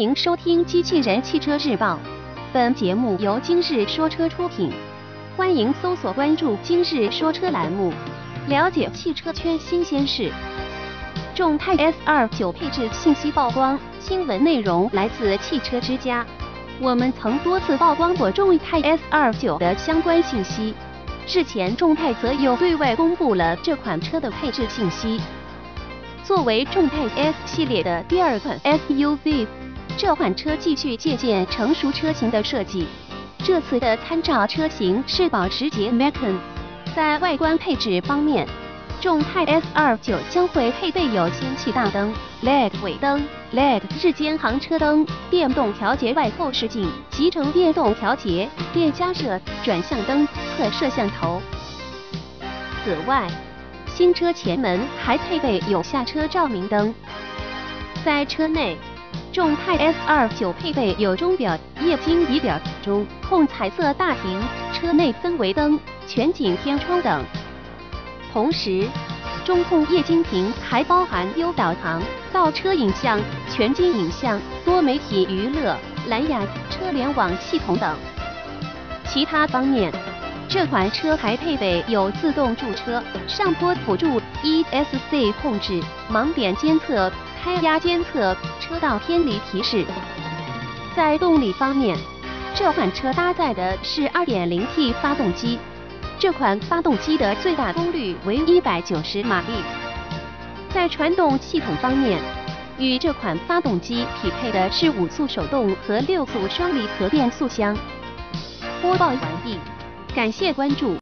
迎收听《机器人汽车日报》，本节目由今日说车出品。欢迎搜索关注“今日说车”栏目，了解汽车圈新鲜事。众泰 S 二九配置信息曝光，新闻内容来自汽车之家。我们曾多次曝光过众泰 S 二九的相关信息，日前众泰则又对外公布了这款车的配置信息。作为众泰 S 系列的第二款 SUV，这款车继续借鉴成熟车型的设计。这次的参照车型是保时捷 Macan。在外观配置方面，众泰 S 二九将会配备有氙气大灯、LED 尾灯、LED 日间行车灯、电动调节外后视镜、集成电动调节、电加热、转向灯、侧摄像头。此外，新车前门还配备有下车照明灯。在车内，众泰 S 二九配备有钟表、液晶仪表、中控彩色大屏、车内氛围灯、全景天窗等。同时，中控液晶屏还包含 U 导航、倒车影像、全景影像、多媒体娱乐、蓝牙车联网系统等。其他方面。这款车还配备有自动驻车、上坡辅助、ESC 控制、盲点监测、胎压监测、车道偏离提示。在动力方面，这款车搭载的是 2.0T 发动机，这款发动机的最大功率为190马力。在传动系统方面，与这款发动机匹配的是五速手动和六速双离合变速箱。播报完毕。感谢关注。